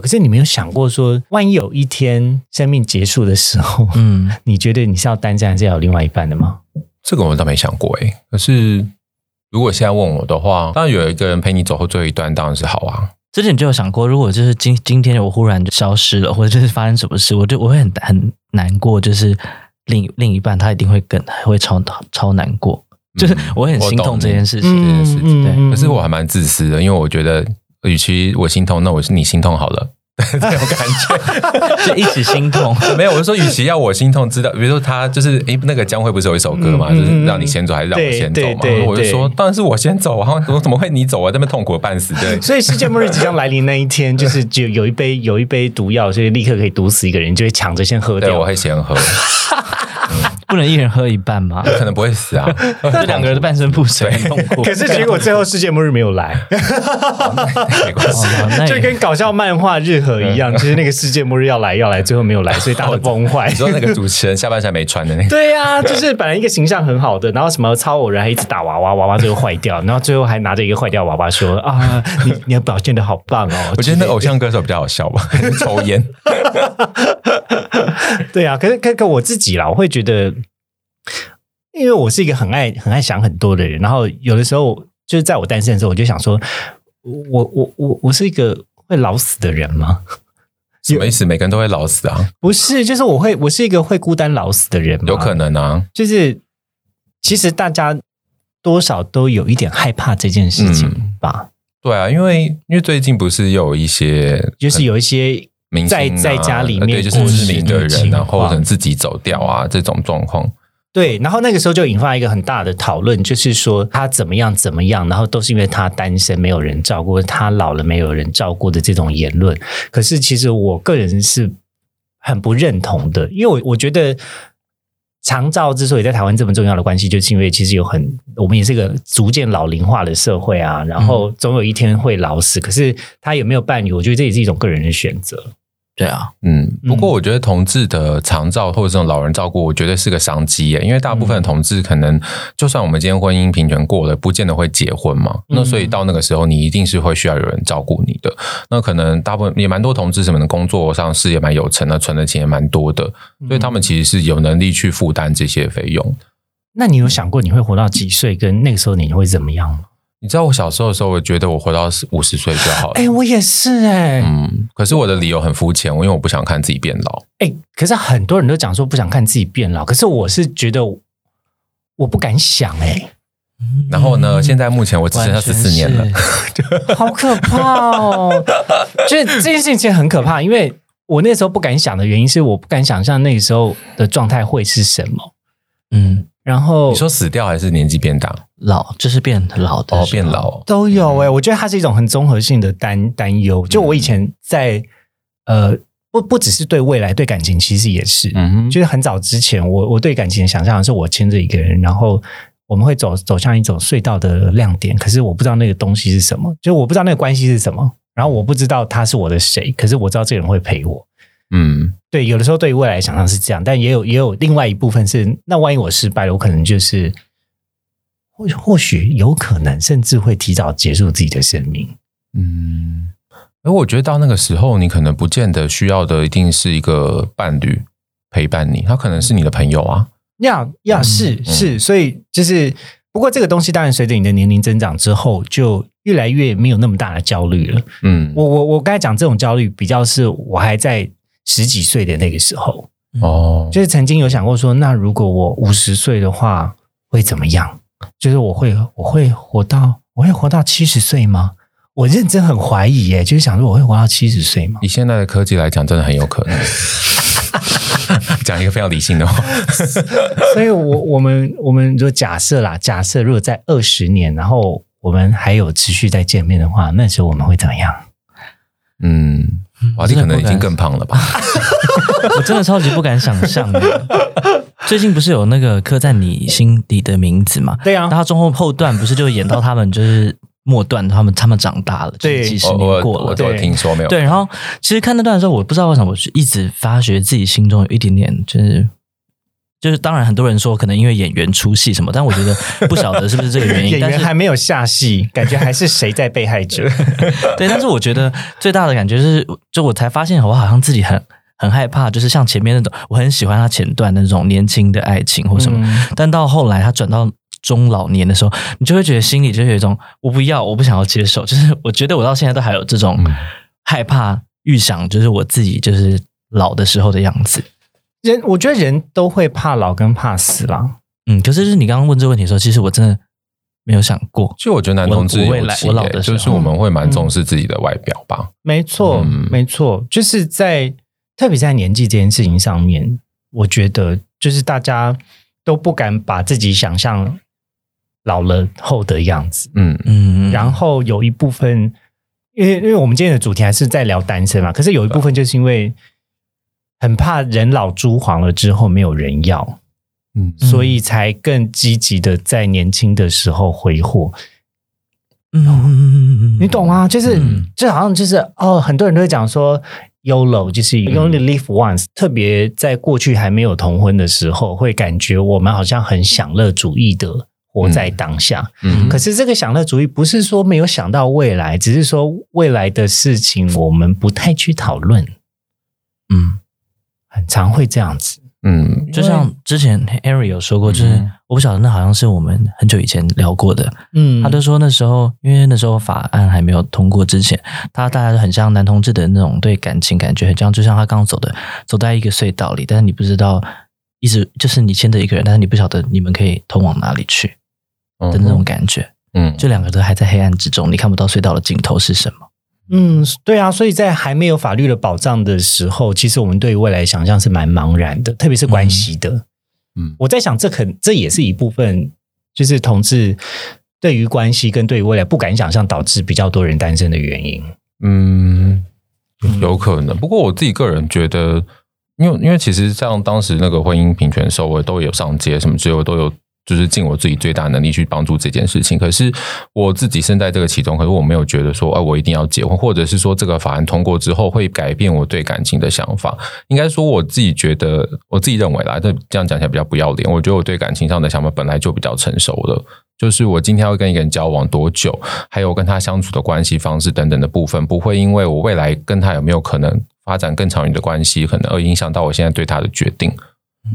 可是你没有想过说，万一有一天生命结束的时候，
嗯，
你觉得你是要单身还是要有另外一半的吗？
这个我倒没想过诶。可是如果现在问我的话，当然有一个人陪你走后最后一段，当然是好啊。
之前就有想过，如果就是今今天我忽然就消失了，或者就是发生什么事，我就我会很很难过，就是另另一半他一定会更会超超难过，就是我很心痛这件事情。
这件事情
对
可是我还蛮自私的，因为我觉得，与其我心痛，那我是你心痛好了。这种感觉
就一起心痛。
没有，我是说，与其要我心痛，知道，比如说他就是，诶，那个江蕙不是有一首歌嘛，就是让你先走还是让我先走嘛？
对对对
我就说，当然是我先走啊，我怎么会你走啊？这边痛苦的半死，对。
所以世界末日即将来临那一天，就是就有一杯有一杯毒药，所以立刻可以毒死一个人，就会抢着先喝
对，
掉。
我会先喝，
不能一人喝一半吗？
可能不会死啊。
这两个人的半身不遂，很痛苦。
可是结果最后世界末日没有来，
没关系。
哦那
就跟搞笑漫画日和一样，就是那个世界末日要来要来，最后没有来，所以大家都崩坏
你。说那个主持人下半身没穿的那个，
对呀、就是本来一个形象很好的，然后什么超偶人还一直打娃娃，娃娃最后坏掉，然后最后还拿着一个坏掉娃娃说啊，你你的表现的好棒哦。
我觉得那偶像歌手比较好笑吧，抽烟。
对啊，可是可可我自己啦，我会觉得，因为我是一个很爱很爱想很多的人，然后有的时候就是在我单身的时候，我就想说，我我我我是一个会老死的人吗？
什么意思？每个人都会老死啊？
不是，就是我会我是一个会孤单老死的人吗，
有可能啊。
就是其实大家多少都有一点害怕这件事情
嗯
吧，
对啊，因为因为最近不是有一些
就是有一些
明星、啊、
在在家里面
对，就是知名的人啊，
过世的情况
或者自己走掉啊这种状况。
对，然后那个时候就引发一个很大的讨论，就是说他怎么样怎么样，然后都是因为他单身没有人照顾，他老了没有人照顾的这种言论。可是其实我个人是很不认同的，因为我我觉得长照之所以在台湾这么重要的关系，就是因为其实有很我们也是一个逐渐老龄化的社会啊，然后总有一天会老死。可是他有没有伴侣，我觉得这也是一种个人的选择。
对啊，
嗯，不过我觉得同志的长照或者这种老人照顾，我觉得是个商机耶，因为大部分的同志可能，就算我们今天婚姻平权过了，不见得会结婚嘛。那所以到那个时候，你一定是会需要有人照顾你的。那可能大部分也蛮多同志什么的工作上事业蛮有成的，存的钱也蛮多的，所以他们其实是有能力去负担这些费用。
那你有想过你会活到几岁，跟那个时候你会怎么样吗？
你知道我小时候的时候，我觉得我活到五十岁就好了。
哎、我也是哎、
嗯，可是我的理由很肤浅，因为我不想看自己变老。
哎、可是很多人都讲说不想看自己变老，可是我是觉得我不敢想哎、
然后呢，现在目前我只剩下十四年了。
好可怕哦！就是这件事情其实很可怕，因为我那时候不敢想的原因是我不敢想象那个时候的状态会是什么。
嗯，
然后
你说死掉还是年纪变大？
老就是变老的
哦，变老。
都有哎、我觉得它是一种很综合性的担担忧。就我以前在呃，不不只是对未来，对感情其实也是。
嗯，
就是很早之前，我我对感情的想象是我牵着一个人，然后我们会走走向一种隧道的亮点，可是我不知道那个东西是什么，就我不知道那个关系是什么，然后我不知道他是我的谁，可是我知道这个人会陪我。
嗯
对，有的时候对于未来想象是这样，但也有也有另外一部分是，那万一我失败了，我可能就是或或许有可能，甚至会提早结束自己的生命。
嗯。而我觉得到那个时候，你可能不见得需要的一定是一个伴侣陪伴你，他可能是你的朋友啊。
呀呀，是是，所以就是，不过这个东西当然随着你的年龄增长之后，就越来越没有那么大的焦虑了。
嗯，
我我我刚才讲这种焦虑，比较是我还在十几岁的那个时候，
哦，
就是曾经有想过说，那如果我五十岁的话会怎么样？就是我会我会活到我会活到七十岁吗？我认真很怀疑耶，就是想说我会活到七十岁吗？
以现在的科技来讲，真的很有可能。讲一个非常理性的话，
所以我我们我们就假设啦，假设如果在二十年，然后我们还有持续在见面的话，那时候我们会怎么样？
嗯，瓦力可能已经更胖了吧？
我真的超级不敢想象的。最近不是有那个刻在你心底的名字嘛？
对啊
然后中后后段不是就演到他们就是末段，他们他们长大了，就是
对
几十年过了，
我都听说没有？
对，然后其实看那段的时候，我不知道为什么，我就一直发觉自己心中有一点点，就是就是，当然很多人说可能因为演员出戏什么，但我觉得不晓得是不是这个原因。
演
但是
员还没有下戏，感觉还是谁在被害者？
对，但是我觉得最大的感觉是，就我才发现我好像自己很很害怕，就是像前面那种，我很喜欢他前段那种年轻的爱情或什么，
嗯
但到后来他转到。中老年的时候，你就会觉得心里就有一种我不要，我不想要接受。就是我觉得我到现在都还有这种
嗯
害怕预想，就是我自己就是老的时候的样子。
人，我觉得人都会怕老跟怕死啦。
嗯，可是就是你刚刚问这个问题的时候，其实我真的没有想过。
就我觉得男同志
未来我老的时候
就是我们会蛮重视自己的外表吧。
没错，
嗯
没错，就是在特别在年纪这件事情上面，我觉得就是大家都不敢把自己想象老了后的样子。
嗯
嗯，
然后有一部分，因为因为我们今天的主题还是在聊单身嘛，可是有一部分就是因为很怕人老珠黄了之后没有人要，
嗯
所以才更积极的在年轻的时候挥霍。
嗯，
你懂吗？就是、
嗯
就好像就是哦，很多人都会讲说 YOLO，就是 you only live once、特别在过去还没有同婚的时候，会感觉我们好像很享乐主义的活在当下。
嗯。
可是这个享乐主义不是说没有想到未来，只是说未来的事情我们不太去讨论，
嗯，
很常会这样子。
嗯
就像之前 Harry 有说过，就是
嗯。
我不晓得那好像是我们很久以前聊过的，
嗯。
他就说那时候，因为那时候法案还没有通过之前，他大家都很像男同志的那种对感情感觉很像，就像他刚走的走在一个隧道里，但是你不知道，一直就是你牵着一个人，但是你不晓得你们可以通往哪里去。的那种感觉，
嗯。
就两个都还在黑暗之中，你看不到隧道的尽头是什么。
嗯，对啊，所以在还没有法律的保障的时候，其实我们对于未来想象是蛮茫然的，特别是关系的。
嗯
我在想，这可这也是一部分，就是同志对于关系跟对于未来不敢想象，导致比较多人单身的原因。
嗯，有可能。不过我自己个人觉得，因为因为其实像当时那个婚姻平权的时候，我都有上街什么之类，我都有就是尽我自己最大能力去帮助这件事情。可是我自己身在这个其中，可是我没有觉得说，哎、我一定要结婚，或者是说这个法案通过之后会改变我对感情的想法。应该说我自己觉得，我自己认为啦，这这样讲起来比较不要脸。我觉得我对感情上的想法本来就比较成熟了。就是我今天要跟一个人交往多久，还有跟他相处的关系方式等等的部分，不会因为我未来跟他有没有可能发展更长远的关系，可能而影响到我现在对他的决定。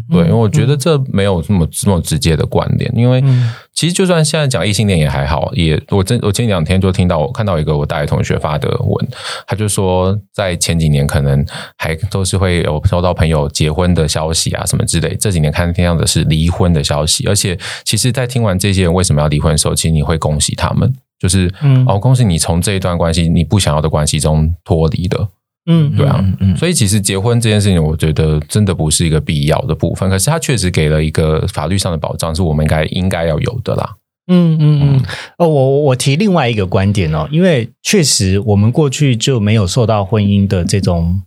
对，因为我觉得这没有这么这么直接的关联，因为
嗯
其实就算现在讲异性恋也还好，也我真我前两天就听到我看到一个我大学同学发的文，他就说在前几年可能还都是会有收到朋友结婚的消息啊什么之类，这几年看听到的是离婚的消息，而且其实，在听完这些人为什么要离婚的时候，其实你会恭喜他们，就是、
嗯
哦，恭喜你从这一段关系你不想要的关系中脱离了。
嗯，
对啊。
嗯嗯
所以其实结婚这件事情，我觉得真的不是一个必要的部分，可是它确实给了一个法律上的保障，是我们应该应该要有的啦。
嗯嗯嗯，哦，我我提另外一个观点哦，因为确实我们过去就没有受到婚姻的这种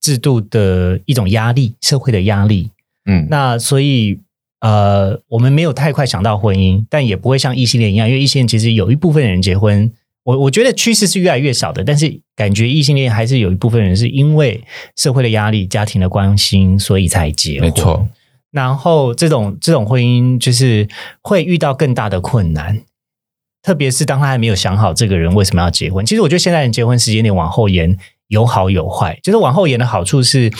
制度的一种压力，社会的压力，
嗯，
那所以呃，我们没有太快想到婚姻，但也不会像异性恋一样，因为异性恋其实有一部分人结婚，我我觉得趋势是越来越少的，但是感觉异性恋还是有一部分人是因为社会的压力、家庭的关心，所以才结婚。
没错。
然后这种这种婚姻就是会遇到更大的困难，特别是当他还没有想好这个人为什么要结婚。其实我觉得现在人结婚时间点往后延有好有坏，就是往后延的好处是，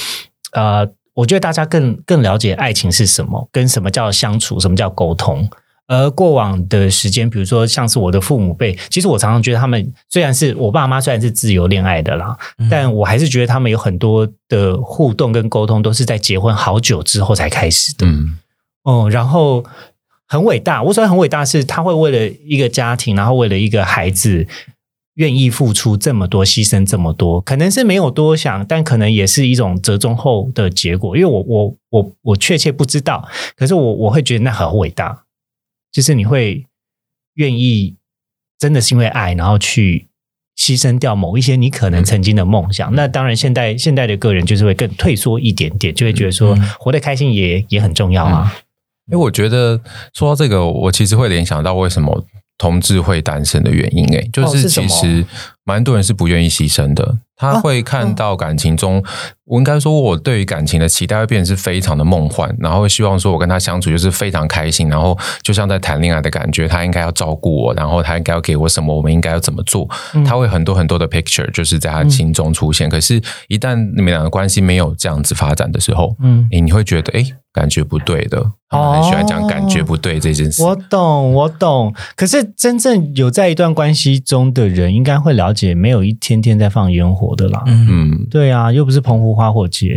呃，我觉得大家更更了解爱情是什么，跟什么叫相处，什么叫沟通。而过往的时间，比如说像是我的父母辈，其实我常常觉得他们虽然是我爸妈虽然是自由恋爱的啦，但我还是觉得他们有很多的互动跟沟通都是在结婚好久之后才开始的。
嗯
哦，然后很伟大。我说很伟大，是他会为了一个家庭，然后为了一个孩子，愿意付出这么多，牺牲这么多，可能是没有多想，但可能也是一种折中后的结果。因为我我我我确切不知道，可是我我会觉得那很伟大，就是你会愿意真的是因为爱，然后去。牺牲掉某一些你可能曾经的梦想，那当然现代现代的个人就是会更退缩一点点，就会觉得说
嗯。
活得开心也也很重要啊。
因为我觉得说到这个，我其实会联想到为什么同志会单身的原因、欸，就是其实蛮多人是不愿意牺牲的，他
啊
会看到感情中，我应该说，我对于感情的期待会变得是非常的梦幻，然后希望说我跟他相处就是非常开心，然后就像在谈恋爱的感觉，他应该要照顾我，然后他应该要给我什么，我们应该要怎么做，
嗯
他会很多很多的 picture 就是在他心中出现，可是，一旦你们两个关系没有这样子发展的时候，
嗯，
你会觉得诶感觉不对的，他们很喜欢讲感觉不对这件事。
我懂，我懂。可是真正有在一段关系中的人，应该会了解，没有一天天在放烟火的啦。
嗯。
嗯，
对啊，又不是澎湖花火节，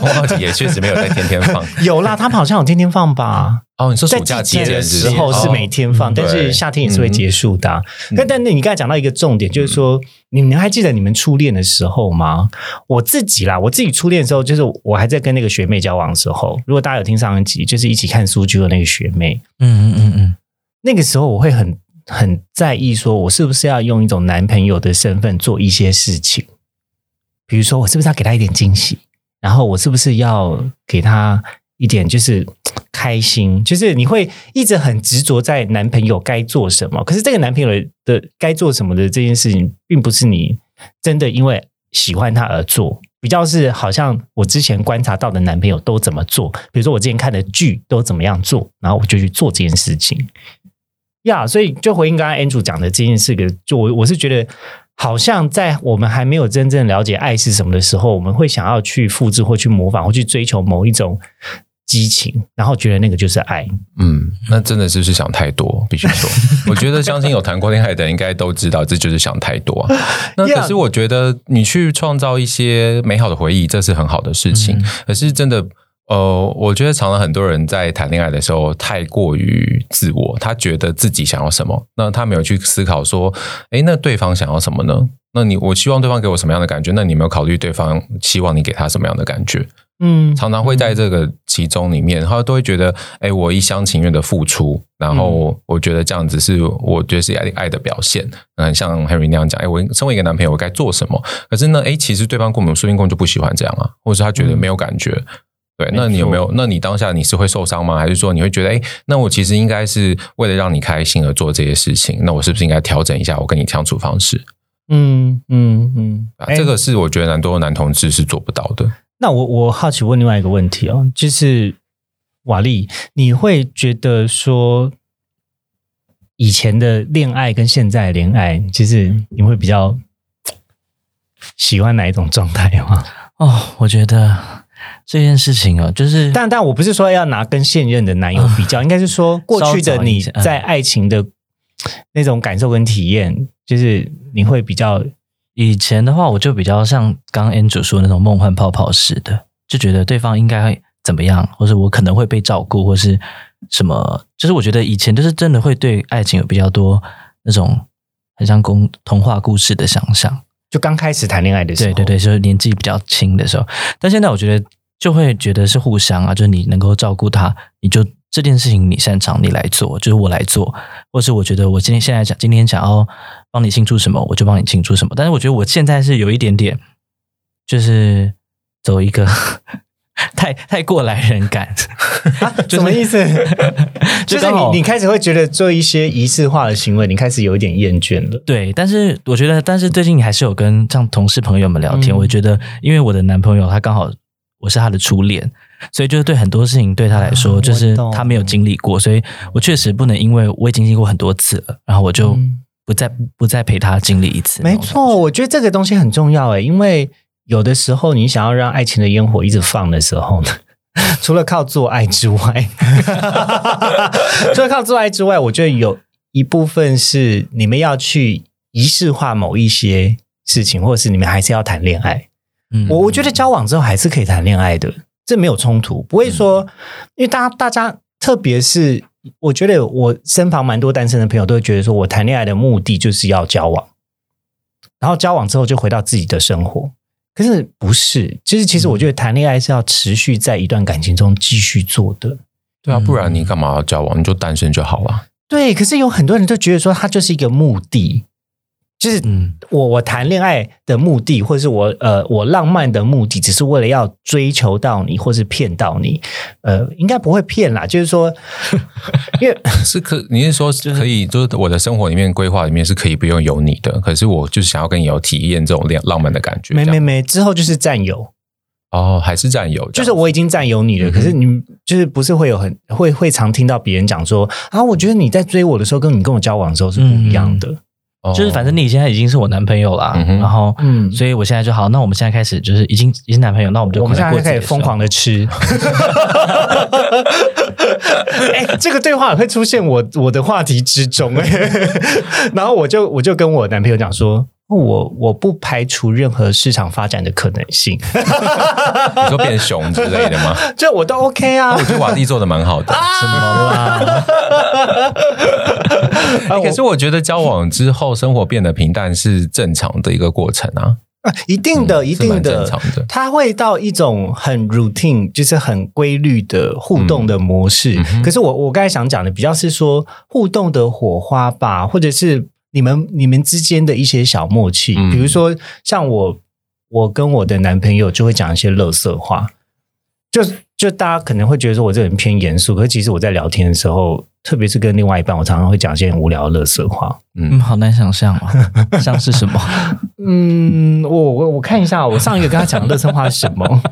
红花节也确实没有在天天放。
有啦，他们好像有天天放吧。
哦，你说暑假
节的
间
时候是每天放，
嗯
但是夏天也是会结束的啊、
嗯。
但但那你刚才讲到一个重点，就是说，你们还记得你们初恋的时候吗？我自己啦，我自己初恋的时候，就是我还在跟那个学妹交往的时候，如果大家有听上一集，就是一起看书剧的那个学妹，
嗯嗯嗯嗯，
那个时候我会很很在意，说我是不是要用一种男朋友的身份做一些事情，比如说我是不是要给他一点惊喜，然后我是不是要给他一点就是开心，就是你会一直很执着在男朋友该做什么，可是这个男朋友的该做什么的这件事情，并不是你真的因为喜欢他而做。比较是好像我之前观察到的男朋友都怎么做，比如说我之前看的剧都怎么样做，然后我就去做这件事情。呀所以就回应刚刚 Andrew 讲的这件事个，就我我是觉得，好像在我们还没有真正了解爱是什么的时候，我们会想要去复制或去模仿或去追求某一种激情，然后觉得那个就是爱。
嗯，那真的是不是想太多？必须说，我觉得相信有谈过恋爱的人应该都知道，这就是想太多、啊。那可是我觉得你去创造一些美好的回忆，这是很好的事情。可是真的。呃，我觉得常常很多人在谈恋爱的时候太过于自我，他觉得自己想要什么，那他没有去思考说，诶，那对方想要什么呢？那你我希望对方给我什么样的感觉？那你有没有考虑对方希望你给他什么样的感觉？
嗯，
常常会在这个其中里面，他都会觉得，哎，我一厢情愿的付出，然后我觉得这样子是我觉得是爱爱的表现。嗯，像 Henry 那样讲，哎，我身为一个男朋友，我该做什么？可是呢，哎，其实对方根本说不定根本就不喜欢这样啊，或者是他觉得没有感觉。对，那你有没有？那你当下你是会受伤吗？还是说你会觉得，哎，那我其实应该是为了让你开心而做这些事情？那我是不是应该调整一下我跟你相处方式？
嗯嗯嗯，
啊，这个是我觉得很多男同志是做不到的。
那我我好奇问另外一个问题哦，就是瓦力，你会觉得说以前的恋爱跟现在的恋爱，其实你会比较喜欢哪一种状态吗？
哦，我觉得这件事情哦，就是
但但我不是说要拿跟现任的男友比较，应该是说 过去的你在爱情的那种感受跟体验，就是你会比较。
以前的话，我就比较像刚刚 Andrew 说那种梦幻泡泡式的，就觉得对方应该怎么样，或者我可能会被照顾，或是什么。就是我觉得以前就是真的会对爱情有比较多那种很像公童话故事的想象。
就刚开始谈恋爱的时候，
对对对，就是年纪比较轻的时候。但现在我觉得就会觉得是互相啊，就是你能够照顾他，你就这件事情你擅长，你来做，就是我来做，或是我觉得我今天现在想今天想要。帮你庆祝什么，我就帮你庆祝什么。但是我觉得我现在是有一点点，就是走一个 太太过来人感，
什么意思？就是你你开始会觉得做一些仪式化的行为，你开始有一点厌倦了。
对，但是我觉得，但是最近你还是有跟像同事朋友们聊天，我觉得，因为我的男朋友他刚好我是他的初恋，所以就是对很多事情对他来说，就是他没有经历过，所以我确实不能因为我已经经历过很多次了，然后我就。不再不再陪他经历一次，
没错，我觉得这个东西很重要诶，因为有的时候你想要让爱情的烟火一直放的时候呢，除了靠做爱之外，除了靠做爱之外，我觉得有一部分是你们要去仪式化某一些事情，或者是你们还是要谈恋爱。嗯，我我觉得交往之后还是可以谈恋爱的，这没有冲突，不会说，因为大家大家特别是。我觉得我身旁蛮多单身的朋友都会觉得说，我谈恋爱的目的就是要交往，然后交往之后就回到自己的生活。可是不是，其实其实我觉得谈恋爱是要持续在一段感情中继续做的。
对啊，不然你干嘛要交往？你就单身就好了。
对，可是有很多人都觉得说，它就是一个目的。就是我我谈恋爱的目的，或者是我呃我浪漫的目的，只是为了要追求到你，或是骗到你，呃，应该不会骗啦。就是说，因为
是可你是说可以，就是我的生活里面规划里面是可以不用有你的，可是我就是想要跟你有体验这种恋浪漫的感觉。
没没没，之后就是占有
哦，还是占有，
就是我已经占有你了。可是你就是不是会有很会会常听到别人讲说啊，我觉得你在追我的时候，跟你跟我交往的时候是不一样的。
就是反正你现在已经是我男朋友了，然后，嗯，所以我现在就好，那我们现在开始就是已经已经男朋友，那我们就
我们现在开始疯狂的吃。哎，这个对话会出现我我的话题之中哎，然后我就我就跟我男朋友讲说。我我不排除任何市场发展的可能性。
你说变熊之类的吗？
这我都 OK 啊。
我觉得瓦蒂做的蛮好的。
什么啦？
可是我觉得交往之后，生活变得平淡是正常的一个过程啊。
一定的，一定的，它会到一种很 routine，就是很规律的互动的模式。可是我我刚才想讲的，比较是说互动的火花吧，或者是。你们你们之间的一些小默契，比如说像我，我跟我的男朋友就会讲一些乐色话，就就大家可能会觉得说我这人偏严肃，可是其实我在聊天的时候，特别是跟另外一半，我常常会讲一些无聊的乐色话。
嗯，好难想象哦，像是什么？
嗯，我我我看一下，我上一个跟他讲的乐色话是什么？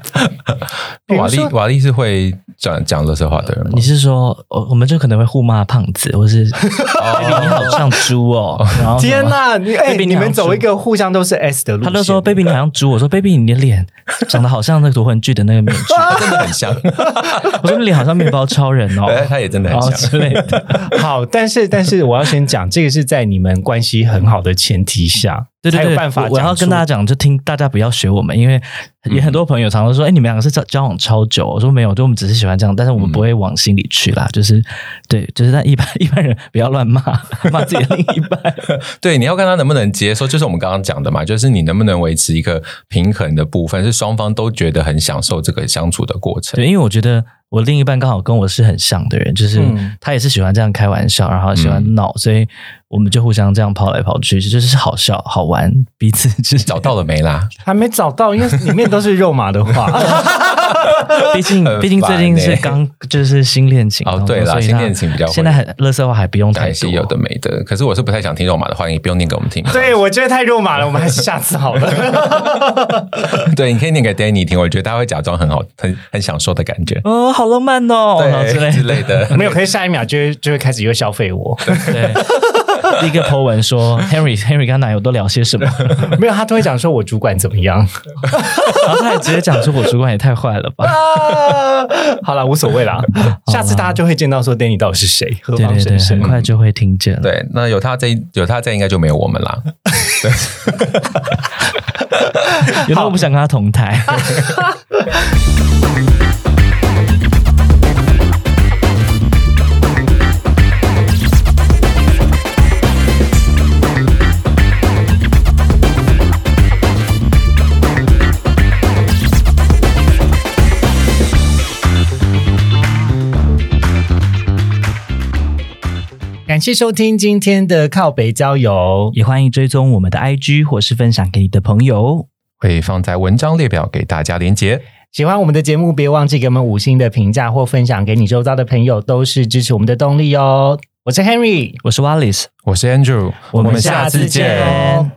瓦力瓦力是会。讲讲乐色话的人，
你是说，我我们就可能会互骂胖子，或是 baby 你好像猪哦。
天哪，你哎，你们走一个互相都是 S 的路。
他就说 baby 你好像猪，我说 baby 你的脸长得好像那个夺魂剧的那个面具，
真的很像。
我说你脸好像面包超人哦，
他也真的很像
之类。
好，但是但是我要先讲，这个是在你们关系很好的前提下，
对对对，
有办法
我我要跟大家讲，就听大家不要学我们，因为也很多朋友常常说，哎、你们两个是交交往超久，我说没有，就我们只是喜欢这样，但是我们不会往心里去啦，就是对，就是但一般一般人不要乱骂骂自己的另一半，
对，你要看他能不能接受，就是我们刚刚讲的嘛，就是你能不能维持一个平衡的部分，是双方都觉得很享受这个相处的过程。
对，因为我觉得我另一半刚好跟我是很像的人，就是
嗯
他也是喜欢这样开玩笑，然后喜欢闹，所以我们就互相这样跑来跑去，就是好笑好玩，彼此就是
找到了没啦？
还没找到，因为里面都是肉麻的话。
毕竟毕竟最近是刚就是新恋情
哦对啦
所以
新恋情比较会
现在很乐色话还不用太多，
还是有的没的。可是我是不太想听肉麻的话，你不用念给我们听。
对，我觉得太肉麻了，我们还是下次好了。
对，你可以念给 Danny 听，我觉得他会假装很好，很很享受的感觉。
哦，好浪漫哦，之类
对之类的。
没有，可是下一秒就会就会开始又消费我。
对。第一个 po 文说 Henry Henry 跟男友都聊些什么，
没有，他都会讲说我主管怎么样。
然后他也直接讲说我主管也太坏了吧，
啊，好了，无所谓啦。下次大家就会见到说 Danny 到底是谁，何
对对对，
方神圣
很。快就会听见了。
对，那有他在有他在，应该就没有我们啦。
有的我不想跟他同台，
感谢收听今天的靠北郊游。
也欢迎追踪我们的 IG 或是分享给你的朋友。
会放在文章列表给大家连接。
喜欢我们的节目，别忘记给我们五星的评价或分享给你周遭的朋友，都是支持我们的动力哦。我是 Henry，
我是 Wallace，
我是 Andrew，
我们
下次见哦。